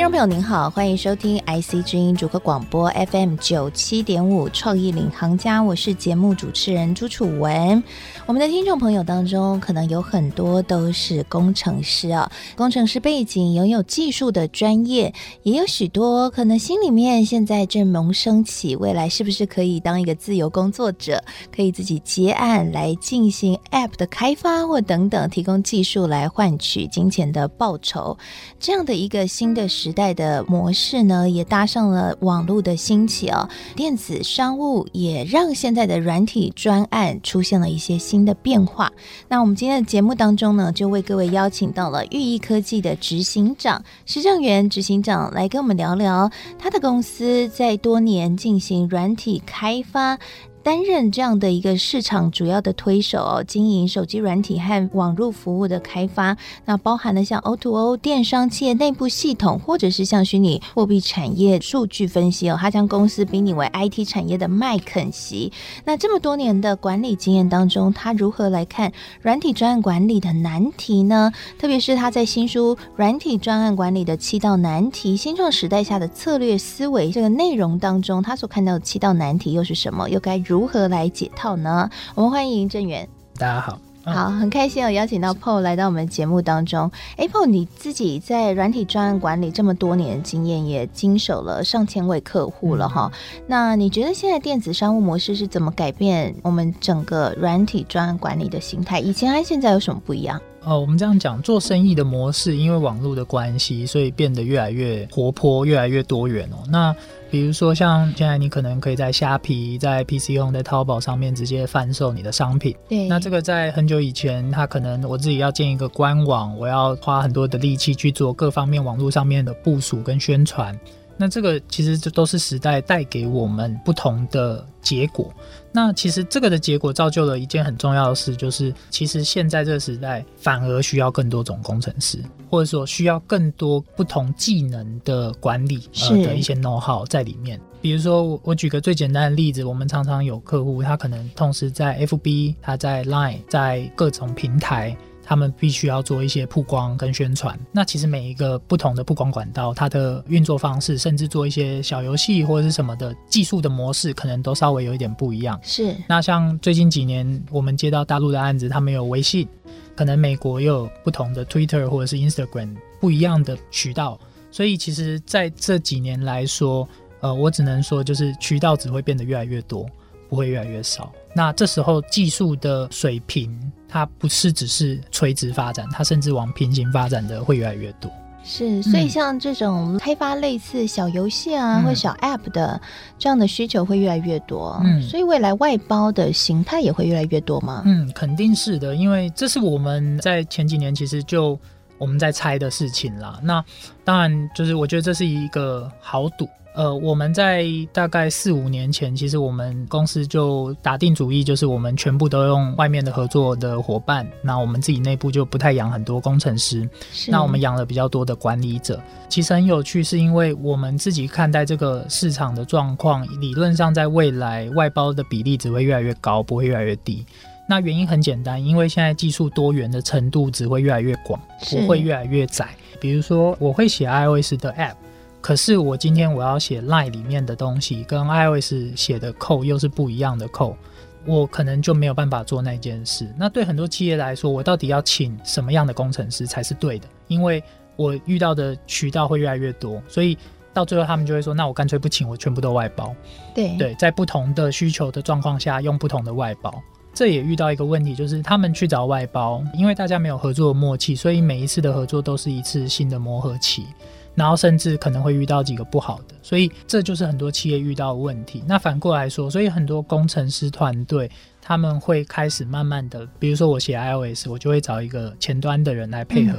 听众朋友您好，欢迎收听 IC 之音主客广播 FM 九七点五创意领航家，我是节目主持人朱楚文。我们的听众朋友当中，可能有很多都是工程师啊，工程师背景，拥有技术的专业，也有许多可能心里面现在正萌生起未来是不是可以当一个自由工作者，可以自己接案来进行 App 的开发或等等，提供技术来换取金钱的报酬，这样的一个新的时。时代的模式呢，也搭上了网络的兴起哦，电子商务也让现在的软体专案出现了一些新的变化。那我们今天的节目当中呢，就为各位邀请到了寓意科技的执行长施正元执行长来跟我们聊聊他的公司在多年进行软体开发。担任这样的一个市场主要的推手，经营手机软体和网络服务的开发，那包含了像 O2O 电商企业内部系统，或者是像虚拟货币产业数据分析哦，他将公司比拟为 IT 产业的麦肯锡。那这么多年的管理经验当中，他如何来看软体专案管理的难题呢？特别是他在新书《软体专案管理的七道难题：新创时代下的策略思维》这个内容当中，他所看到的七道难题又是什么？又该如何来解套呢？我们欢迎郑源。大家好，嗯、好，很开心有，邀请到 Paul 来到我们节目当中。哎，Paul，你自己在软体专案管理这么多年的经验，也经手了上千位客户了哈。嗯、那你觉得现在电子商务模式是怎么改变我们整个软体专案管理的形态？以前和现在有什么不一样？哦，我们这样讲，做生意的模式，因为网络的关系，所以变得越来越活泼，越来越多元哦。那比如说，像现在你可能可以在虾皮、在 PC Home、在淘宝上面直接贩售你的商品。对。那这个在很久以前，它可能我自己要建一个官网，我要花很多的力气去做各方面网络上面的部署跟宣传。那这个其实这都是时代带给我们不同的结果。那其实这个的结果造就了一件很重要的事，就是其实现在这个时代反而需要更多种工程师，或者说需要更多不同技能的管理呃的一些 know how 在里面。比如说我我举个最简单的例子，我们常常有客户，他可能同时在 FB，他在 Line，在各种平台。他们必须要做一些曝光跟宣传。那其实每一个不同的曝光管道，它的运作方式，甚至做一些小游戏或者是什么的技术的模式，可能都稍微有一点不一样。是。那像最近几年我们接到大陆的案子，他们有微信，可能美国又有不同的 Twitter 或者是 Instagram 不一样的渠道。所以其实在这几年来说，呃，我只能说就是渠道只会变得越来越多，不会越来越少。那这时候技术的水平，它不是只是垂直发展，它甚至往平行发展的会越来越多。是，所以像这种开发类似小游戏啊，嗯、或小 App 的这样的需求会越来越多。嗯，所以未来外包的形态也会越来越多吗？嗯，肯定是的，因为这是我们在前几年其实就我们在猜的事情啦。那当然，就是我觉得这是一个豪赌。呃，我们在大概四五年前，其实我们公司就打定主意，就是我们全部都用外面的合作的伙伴，那我们自己内部就不太养很多工程师，那我们养了比较多的管理者。其实很有趣，是因为我们自己看待这个市场的状况，理论上在未来外包的比例只会越来越高，不会越来越低。那原因很简单，因为现在技术多元的程度只会越来越广，不会越来越窄。比如说，我会写 iOS 的 App。可是我今天我要写 Line 里面的东西，跟 iOS 写的 code 又是不一样的 code，我可能就没有办法做那件事。那对很多企业来说，我到底要请什么样的工程师才是对的？因为我遇到的渠道会越来越多，所以到最后他们就会说：那我干脆不请，我全部都外包。对对，在不同的需求的状况下，用不同的外包。这也遇到一个问题，就是他们去找外包，因为大家没有合作的默契，所以每一次的合作都是一次新的磨合期。然后甚至可能会遇到几个不好的，所以这就是很多企业遇到的问题。那反过来说，所以很多工程师团队他们会开始慢慢的，比如说我写 iOS，我就会找一个前端的人来配合。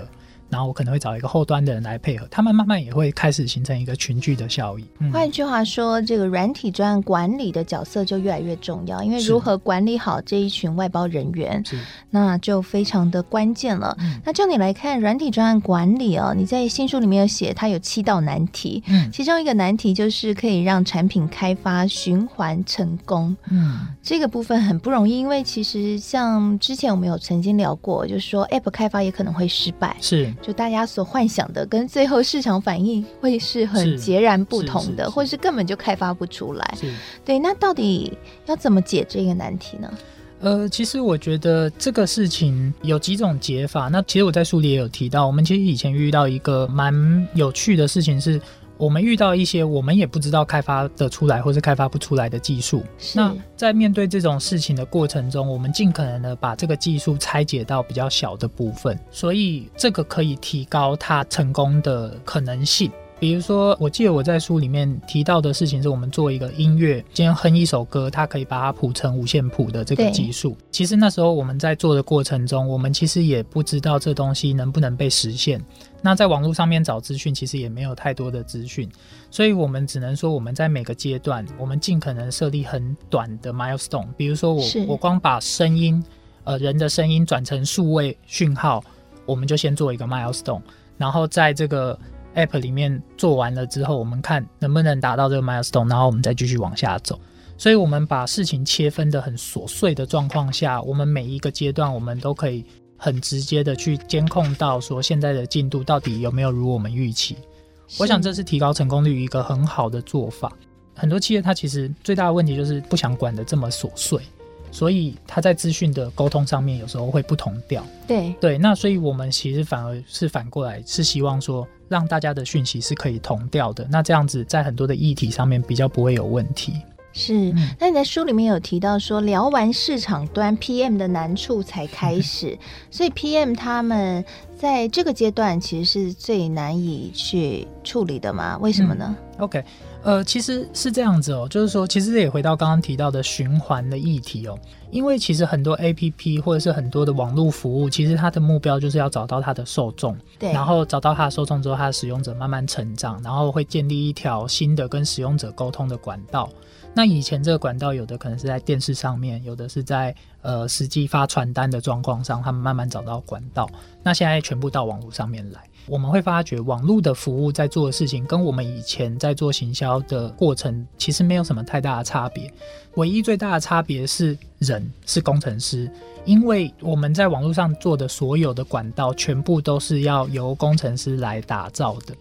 然后我可能会找一个后端的人来配合，他们慢慢也会开始形成一个群聚的效应。嗯、换句话说，这个软体专案管理的角色就越来越重要，因为如何管理好这一群外包人员，是。那就非常的关键了。嗯、那就你来看，软体专案管理哦，你在新书里面有写，它有七道难题，嗯，其中一个难题就是可以让产品开发循环成功，嗯，这个部分很不容易，因为其实像之前我们有曾经聊过，就是说 App 开发也可能会失败，是。就大家所幻想的，跟最后市场反应会是很截然不同的，或是根本就开发不出来。对，那到底要怎么解这个难题呢？呃，其实我觉得这个事情有几种解法。那其实我在书里也有提到，我们其实以前遇到一个蛮有趣的事情是。我们遇到一些我们也不知道开发的出来或是开发不出来的技术，那在面对这种事情的过程中，我们尽可能的把这个技术拆解到比较小的部分，所以这个可以提高它成功的可能性。比如说，我记得我在书里面提到的事情是，我们做一个音乐，今天哼一首歌，它可以把它谱成五线谱的这个技术。其实那时候我们在做的过程中，我们其实也不知道这东西能不能被实现。那在网络上面找资讯，其实也没有太多的资讯，所以我们只能说我们在每个阶段，我们尽可能设立很短的 milestone。比如说我我光把声音，呃人的声音转成数位讯号，我们就先做一个 milestone，然后在这个。App 里面做完了之后，我们看能不能达到这个 milestone，然后我们再继续往下走。所以，我们把事情切分的很琐碎的状况下，我们每一个阶段，我们都可以很直接的去监控到说现在的进度到底有没有如我们预期。我想这是提高成功率一个很好的做法。很多企业它其实最大的问题就是不想管得这么琐碎。所以他在资讯的沟通上面有时候会不同调。对对，那所以我们其实反而是反过来，是希望说让大家的讯息是可以同调的。那这样子在很多的议题上面比较不会有问题。是，那你在书里面有提到说，聊完市场端 PM 的难处才开始，所以 PM 他们在这个阶段其实是最难以去处理的吗？为什么呢？嗯，OK。呃，其实是这样子哦，就是说，其实也回到刚刚提到的循环的议题哦，因为其实很多 APP 或者是很多的网络服务，其实它的目标就是要找到它的受众，对，然后找到它的受众之后，它的使用者慢慢成长，然后会建立一条新的跟使用者沟通的管道。那以前这个管道有的可能是在电视上面，有的是在呃实际发传单的状况上，他们慢慢找到管道。那现在全部到网络上面来。我们会发觉，网络的服务在做的事情，跟我们以前在做行销的过程，其实没有什么太大的差别。唯一最大的差别是人，是工程师，因为我们在网络上做的所有的管道，全部都是要由工程师来打造的。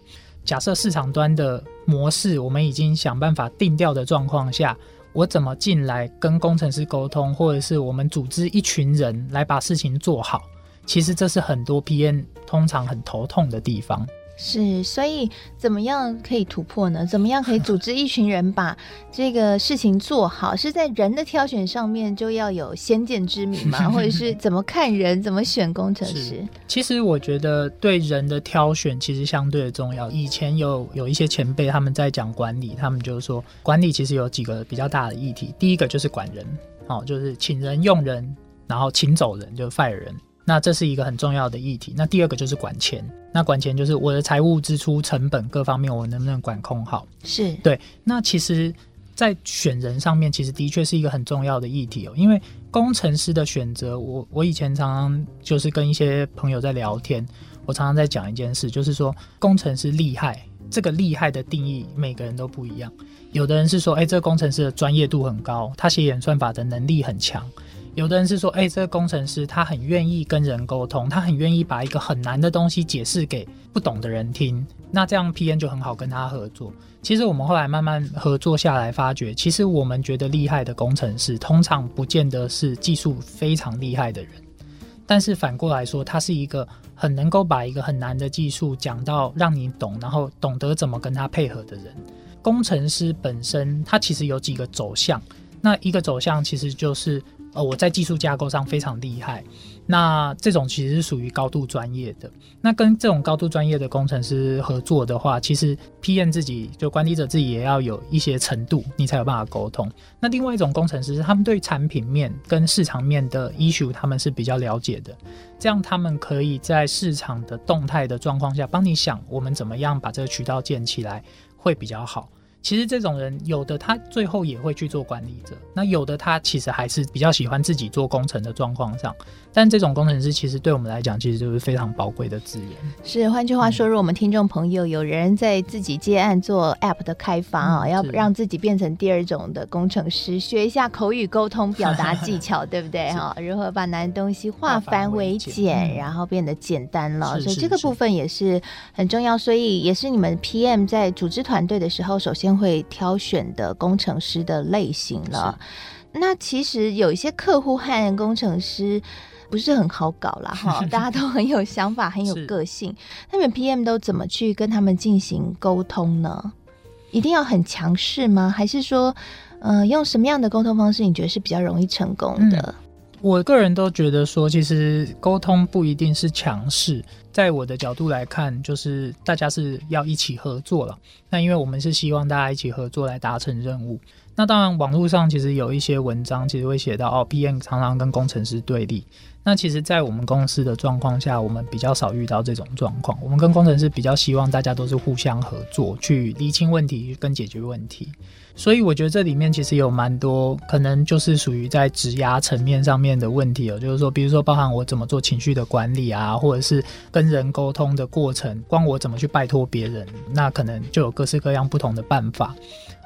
假设市场端的模式，我们已经想办法定调的状况下，我怎么进来跟工程师沟通，或者是我们组织一群人来把事情做好？其实这是很多 PM 通常很头痛的地方。是，所以怎么样可以突破呢？怎么样可以组织一群人把这个事情做好？是在人的挑选上面就要有先见之明吗？或者是 怎么看人，怎么选工程师？其实我觉得对人的挑选其实相对的重要。以前有有一些前辈他们在讲管理，他们就是说管理其实有几个比较大的议题。第一个就是管人，哦，就是请人用人，然后请走人，就 fire 人。那这是一个很重要的议题。那第二个就是管钱。那管钱就是我的财务支出、成本各方面，我能不能管控好？是对。那其实，在选人上面，其实的确是一个很重要的议题哦。因为工程师的选择，我我以前常常就是跟一些朋友在聊天，我常常在讲一件事，就是说工程师厉害，这个厉害的定义每个人都不一样。有的人是说，哎，这个工程师的专业度很高，他写演算法的能力很强。有的人是说，哎、这个工程师他很愿意跟人沟通，他很愿意把一个很难的东西解释给不懂的人听，那这样 P N 就很好跟他合作。其实我们后来慢慢合作下来，发觉其实我们觉得厉害的工程师，通常不见得是技术非常厉害的人，但是反过来说，他是一个很能够把一个很难的技术讲到让你懂，然后懂得怎么跟他配合的人。工程师本身他其实有几个走向，那一个走向其实就是。呃，我在技术架构上非常厉害。那这种其实是属于高度专业的。那跟这种高度专业的工程师合作的话，其实 PM 自己就管理者自己也要有一些程度，你才有办法沟通。那另外一种工程师，他们对产品面跟市场面的 issue，他们是比较了解的。这样他们可以在市场的动态的状况下，帮你想我们怎么样把这个渠道建起来会比较好。其实这种人有的他最后也会去做管理者，那有的他其实还是比较喜欢自己做工程的状况上。但这种工程师其实对我们来讲，其实就是非常宝贵的资源。是，换句话说，如果我们听众朋友有人在自己接案做 App 的开发啊，嗯、要让自己变成第二种的工程师，学一下口语沟通表达技巧，对不对哈？如何把难东西化繁为简，然后变得简单了？所以这个部分也是很重要。所以也是你们 PM 在组织团队的时候，首先会挑选的工程师的类型了。那其实有一些客户和工程师不是很好搞啦，哈，大家都很有想法，很有个性。那你们 PM 都怎么去跟他们进行沟通呢？一定要很强势吗？还是说，呃，用什么样的沟通方式你觉得是比较容易成功的？嗯我个人都觉得说，其实沟通不一定是强势。在我的角度来看，就是大家是要一起合作了。那因为我们是希望大家一起合作来达成任务。那当然，网络上其实有一些文章，其实会写到哦，PM 常常跟工程师对立。那其实，在我们公司的状况下，我们比较少遇到这种状况。我们跟工程师比较希望大家都是互相合作，去厘清问题跟解决问题。所以我觉得这里面其实有蛮多可能就是属于在职涯层面上面的问题哦，就是说，比如说包含我怎么做情绪的管理啊，或者是跟人沟通的过程，光我怎么去拜托别人，那可能就有各式各样不同的办法。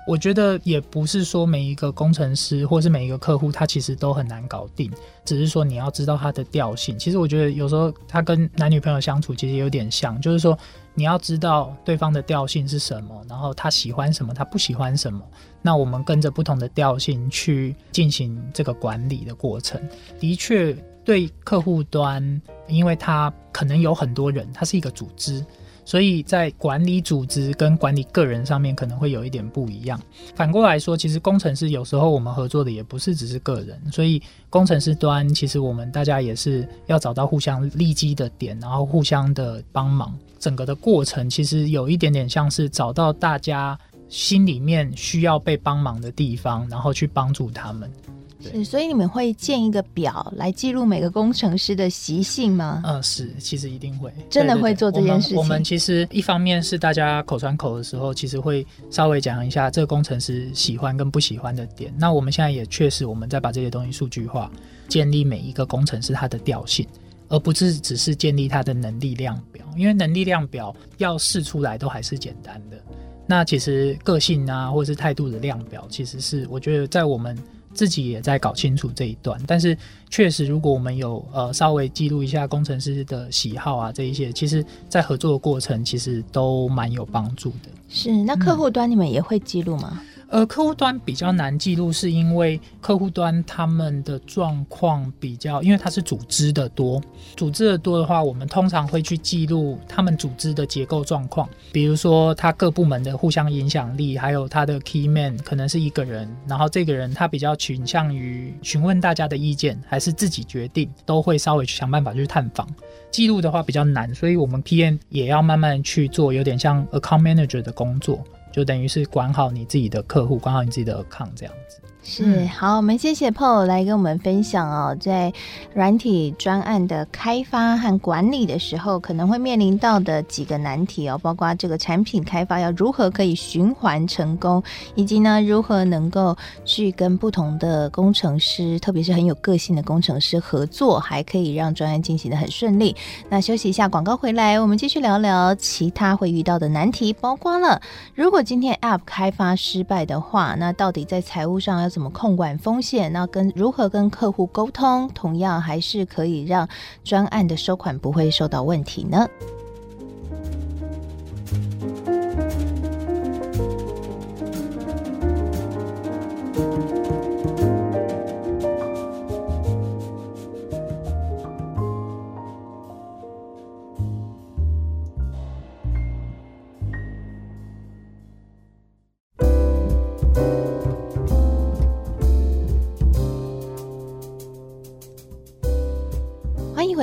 我觉得也不是说每一个工程师或是每一个客户他其实都很难搞定，只是说你要知道他的调性。其实我觉得有时候他跟男女朋友相处其实有点像，就是说。你要知道对方的调性是什么，然后他喜欢什么，他不喜欢什么。那我们跟着不同的调性去进行这个管理的过程，的确对客户端，因为他可能有很多人，他是一个组织。所以在管理组织跟管理个人上面可能会有一点不一样。反过来说，其实工程师有时候我们合作的也不是只是个人，所以工程师端其实我们大家也是要找到互相利基的点，然后互相的帮忙。整个的过程其实有一点点像是找到大家心里面需要被帮忙的地方，然后去帮助他们。是，所以你们会建一个表来记录每个工程师的习性吗？嗯，是，其实一定会，真的会做这件事情。我们，其实一方面是大家口传口的时候，其实会稍微讲一下这个工程师喜欢跟不喜欢的点。那我们现在也确实我们在把这些东西数据化，建立每一个工程师他的调性，而不是只是建立他的能力量表，因为能力量表要试出来都还是简单的。那其实个性啊，或者是态度的量表，其实是我觉得在我们。自己也在搞清楚这一段，但是确实，如果我们有呃稍微记录一下工程师的喜好啊，这一些，其实在合作的过程其实都蛮有帮助的。是，那客户端你们也会记录吗？嗯呃，客户端比较难记录，是因为客户端他们的状况比较，因为它是组织的多，组织的多的话，我们通常会去记录他们组织的结构状况，比如说他各部门的互相影响力，还有他的 key man 可能是一个人，然后这个人他比较倾向于询问大家的意见，还是自己决定，都会稍微去想办法去探访。记录的话比较难，所以我们 PM 也要慢慢去做，有点像 account manager 的工作。就等于是管好你自己的客户，管好你自己的 account 这样子。是，好，我们谢谢 Paul 来跟我们分享哦，在软体专案的开发和管理的时候，可能会面临到的几个难题哦，包括这个产品开发要如何可以循环成功，以及呢，如何能够去跟不同的工程师，特别是很有个性的工程师合作，还可以让专案进行的很顺利。那休息一下，广告回来，我们继续聊聊其他会遇到的难题，包括了如果今天 App 开发失败的话，那到底在财务上要怎么控管风险？那跟如何跟客户沟通，同样还是可以让专案的收款不会受到问题呢？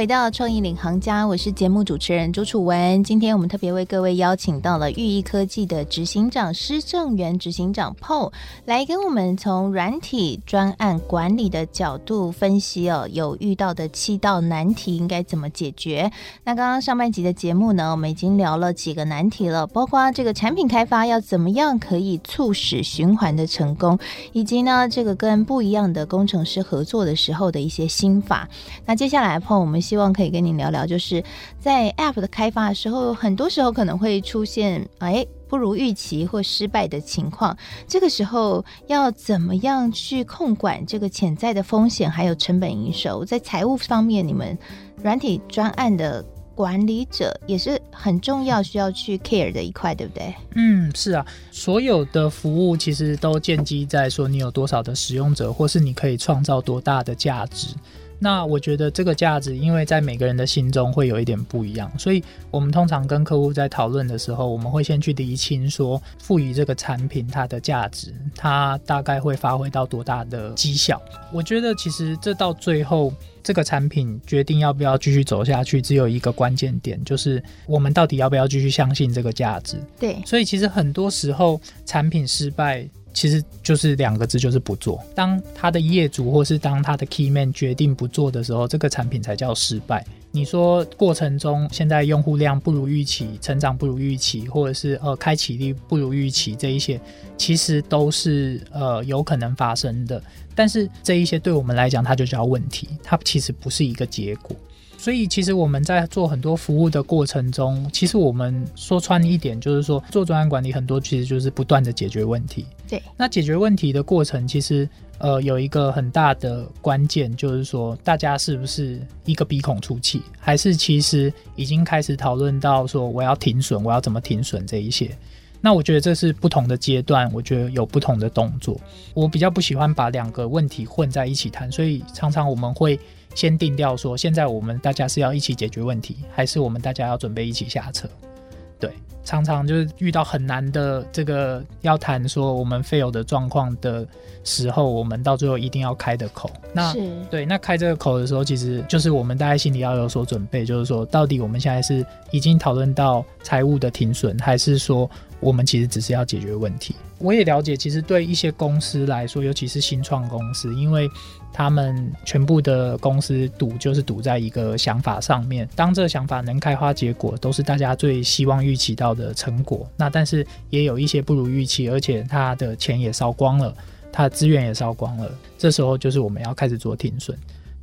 回到创意领航家，我是节目主持人朱楚文。今天我们特别为各位邀请到了寓意科技的执行长施正元执行长 PO 来跟我们从软体专案管理的角度分析哦，有遇到的七道难题应该怎么解决？那刚刚上半集的节目呢，我们已经聊了几个难题了，包括这个产品开发要怎么样可以促使循环的成功，以及呢这个跟不一样的工程师合作的时候的一些心法。那接下来 PO。我们希望可以跟你聊聊，就是在 App 的开发的时候，很多时候可能会出现哎不如预期或失败的情况。这个时候要怎么样去控管这个潜在的风险，还有成本营收？在财务方面，你们软体专案的管理者也是很重要，需要去 care 的一块，对不对？嗯，是啊，所有的服务其实都建基在说你有多少的使用者，或是你可以创造多大的价值。那我觉得这个价值，因为在每个人的心中会有一点不一样，所以我们通常跟客户在讨论的时候，我们会先去厘清说，赋予这个产品它的价值，它大概会发挥到多大的绩效。我觉得其实这到最后，这个产品决定要不要继续走下去，只有一个关键点，就是我们到底要不要继续相信这个价值。对，所以其实很多时候产品失败。其实就是两个字，就是不做。当他的业主或是当他的 key man 决定不做的时候，这个产品才叫失败。你说过程中现在用户量不如预期，成长不如预期，或者是呃开启率不如预期，这一些其实都是呃有可能发生的。但是这一些对我们来讲，它就叫问题，它其实不是一个结果。所以，其实我们在做很多服务的过程中，其实我们说穿一点，就是说做专案管理很多其实就是不断的解决问题。对，那解决问题的过程，其实呃有一个很大的关键，就是说大家是不是一个鼻孔出气，还是其实已经开始讨论到说我要停损，我要怎么停损这一些。那我觉得这是不同的阶段，我觉得有不同的动作。我比较不喜欢把两个问题混在一起谈，所以常常我们会。先定掉说，现在我们大家是要一起解决问题，还是我们大家要准备一起下车？对，常常就是遇到很难的这个要谈说我们 fail 的状况的时候，我们到最后一定要开的口。那对，那开这个口的时候，其实就是我们大家心里要有所准备，就是说到底我们现在是已经讨论到财务的停损，还是说我们其实只是要解决问题？我也了解，其实对一些公司来说，尤其是新创公司，因为他们全部的公司赌就是赌在一个想法上面。当这个想法能开花结果，都是大家最希望预期到的成果。那但是也有一些不如预期，而且他的钱也烧光了，他的资源也烧光了。这时候就是我们要开始做停损。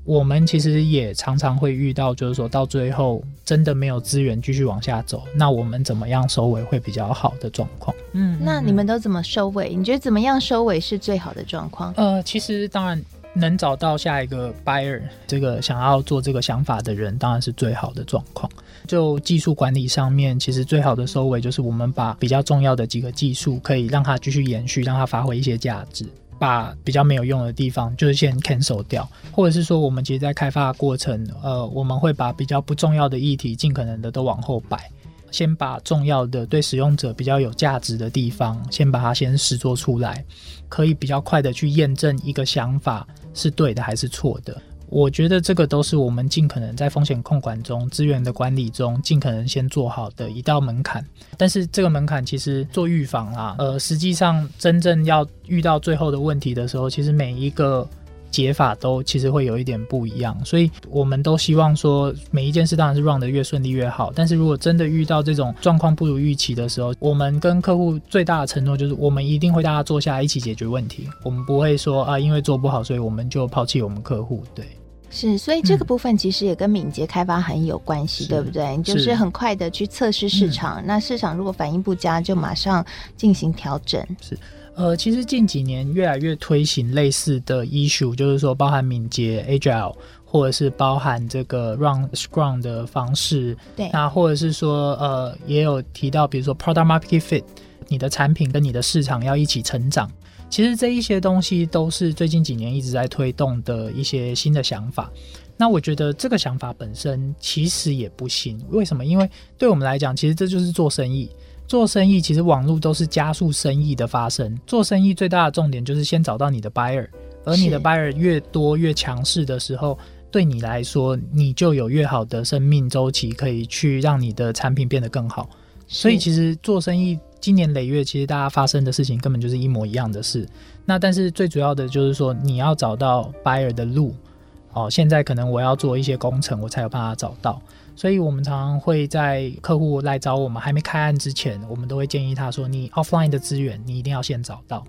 我们其实也常常会遇到，就是说到最后真的没有资源继续往下走，那我们怎么样收尾会比较好的状况？嗯，那你们都怎么收尾？你觉得怎么样收尾是最好的状况？呃，其实当然能找到下一个 buyer，这个想要做这个想法的人，当然是最好的状况。就技术管理上面，其实最好的收尾就是我们把比较重要的几个技术，可以让它继续延续，让它发挥一些价值。把比较没有用的地方，就是先 cancel 掉，或者是说，我们其实，在开发的过程，呃，我们会把比较不重要的议题，尽可能的都往后摆，先把重要的对使用者比较有价值的地方，先把它先实做出来，可以比较快的去验证一个想法是对的还是错的。我觉得这个都是我们尽可能在风险控管中、资源的管理中，尽可能先做好的一道门槛。但是这个门槛其实做预防啊，呃，实际上真正要遇到最后的问题的时候，其实每一个。解法都其实会有一点不一样，所以我们都希望说每一件事当然是 run 的越顺利越好。但是如果真的遇到这种状况不如预期的时候，我们跟客户最大的承诺就是我们一定会大家坐下来一起解决问题。我们不会说啊，因为做不好，所以我们就抛弃我们客户。对，是，所以这个部分其实也跟敏捷开发很有关系，嗯、对不对？就是很快的去测试市场，嗯、那市场如果反应不佳，就马上进行调整。是。呃，其实近几年越来越推行类似的 issue，就是说包含敏捷 Agile，或者是包含这个 Run Scrum 的方式。对，那或者是说，呃，也有提到，比如说 Product Market Fit，你的产品跟你的市场要一起成长。其实这一些东西都是最近几年一直在推动的一些新的想法。那我觉得这个想法本身其实也不新，为什么？因为对我们来讲，其实这就是做生意。做生意其实网络都是加速生意的发生。做生意最大的重点就是先找到你的 buyer，而你的 buyer 越多越强势的时候，对你来说，你就有越好的生命周期，可以去让你的产品变得更好。所以其实做生意，今年累月，其实大家发生的事情根本就是一模一样的事。那但是最主要的就是说，你要找到 buyer 的路。哦，现在可能我要做一些工程，我才有办法找到。所以我们常常会在客户来找我们还没开案之前，我们都会建议他说：你 offline 的资源，你一定要先找到。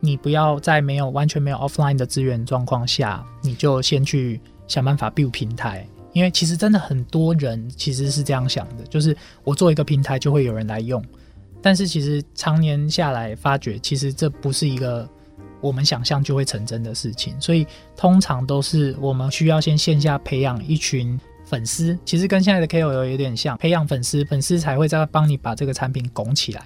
你不要在没有完全没有 offline 的资源状况下，你就先去想办法 build 平台。因为其实真的很多人其实是这样想的，就是我做一个平台就会有人来用，但是其实常年下来发觉，其实这不是一个我们想象就会成真的事情，所以通常都是我们需要先线下培养一群粉丝，其实跟现在的 KOL 有点像，培养粉丝，粉丝才会再帮你把这个产品拱起来，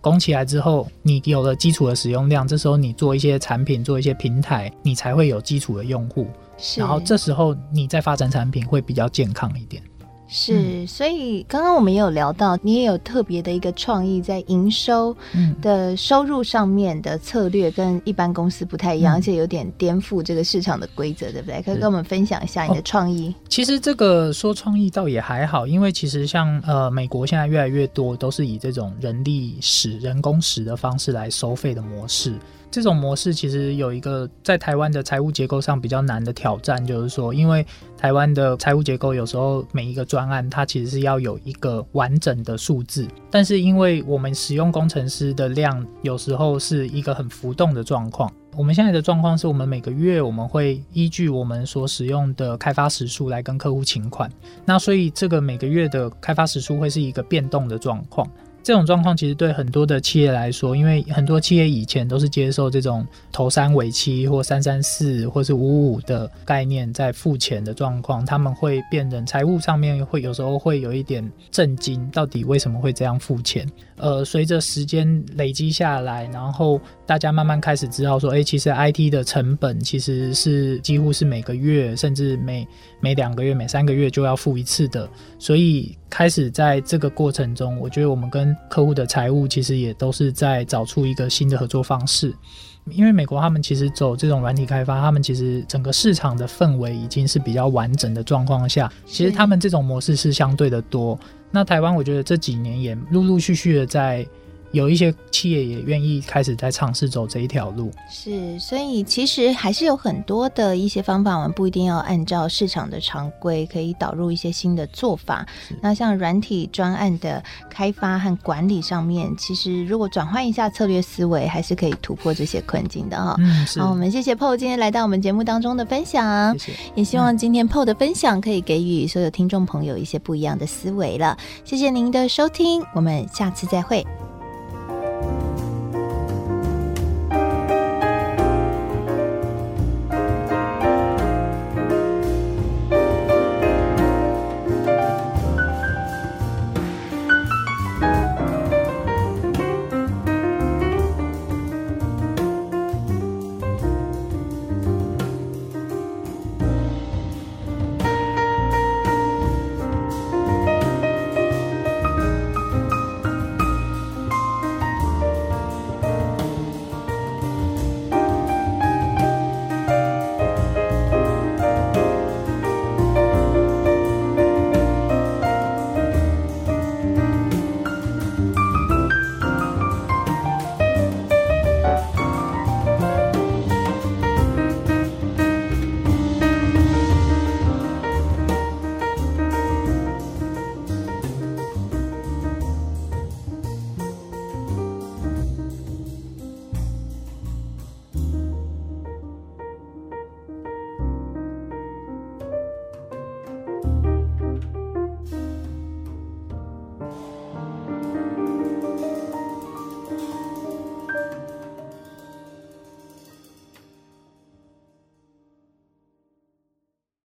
拱起来之后，你有了基础的使用量，这时候你做一些产品，做一些平台，你才会有基础的用户。然后这时候你再发展产品会比较健康一点。是，所以刚刚我们也有聊到，你也有特别的一个创意，在营收的收入上面的策略跟一般公司不太一样，嗯、而且有点颠覆这个市场的规则，对不对？可以跟我们分享一下你的创意？哦、其实这个说创意倒也还好，因为其实像呃美国现在越来越多都是以这种人力时、人工时的方式来收费的模式。这种模式其实有一个在台湾的财务结构上比较难的挑战，就是说，因为台湾的财务结构有时候每一个专案它其实是要有一个完整的数字，但是因为我们使用工程师的量有时候是一个很浮动的状况。我们现在的状况是我们每个月我们会依据我们所使用的开发时数来跟客户请款，那所以这个每个月的开发时数会是一个变动的状况。这种状况其实对很多的企业来说，因为很多企业以前都是接受这种头三尾七或三三四或是五五的概念在付钱的状况，他们会变成财务上面会有时候会有一点震惊，到底为什么会这样付钱？呃，随着时间累积下来，然后大家慢慢开始知道说，哎，其实 IT 的成本其实是几乎是每个月甚至每每两个月、每三个月就要付一次的，所以开始在这个过程中，我觉得我们跟客户的财务其实也都是在找出一个新的合作方式，因为美国他们其实走这种软体开发，他们其实整个市场的氛围已经是比较完整的状况下，其实他们这种模式是相对的多。那台湾我觉得这几年也陆陆续续的在。有一些企业也愿意开始在尝试走这一条路，是，所以其实还是有很多的一些方法，我们不一定要按照市场的常规，可以导入一些新的做法。那像软体专案的开发和管理上面，其实如果转换一下策略思维，还是可以突破这些困境的哈。嗯，是。好，我们谢谢 Paul 今天来到我们节目当中的分享，谢谢。也希望今天 Paul 的分享可以给予所有听众朋友一些不一样的思维了。谢谢您的收听，我们下次再会。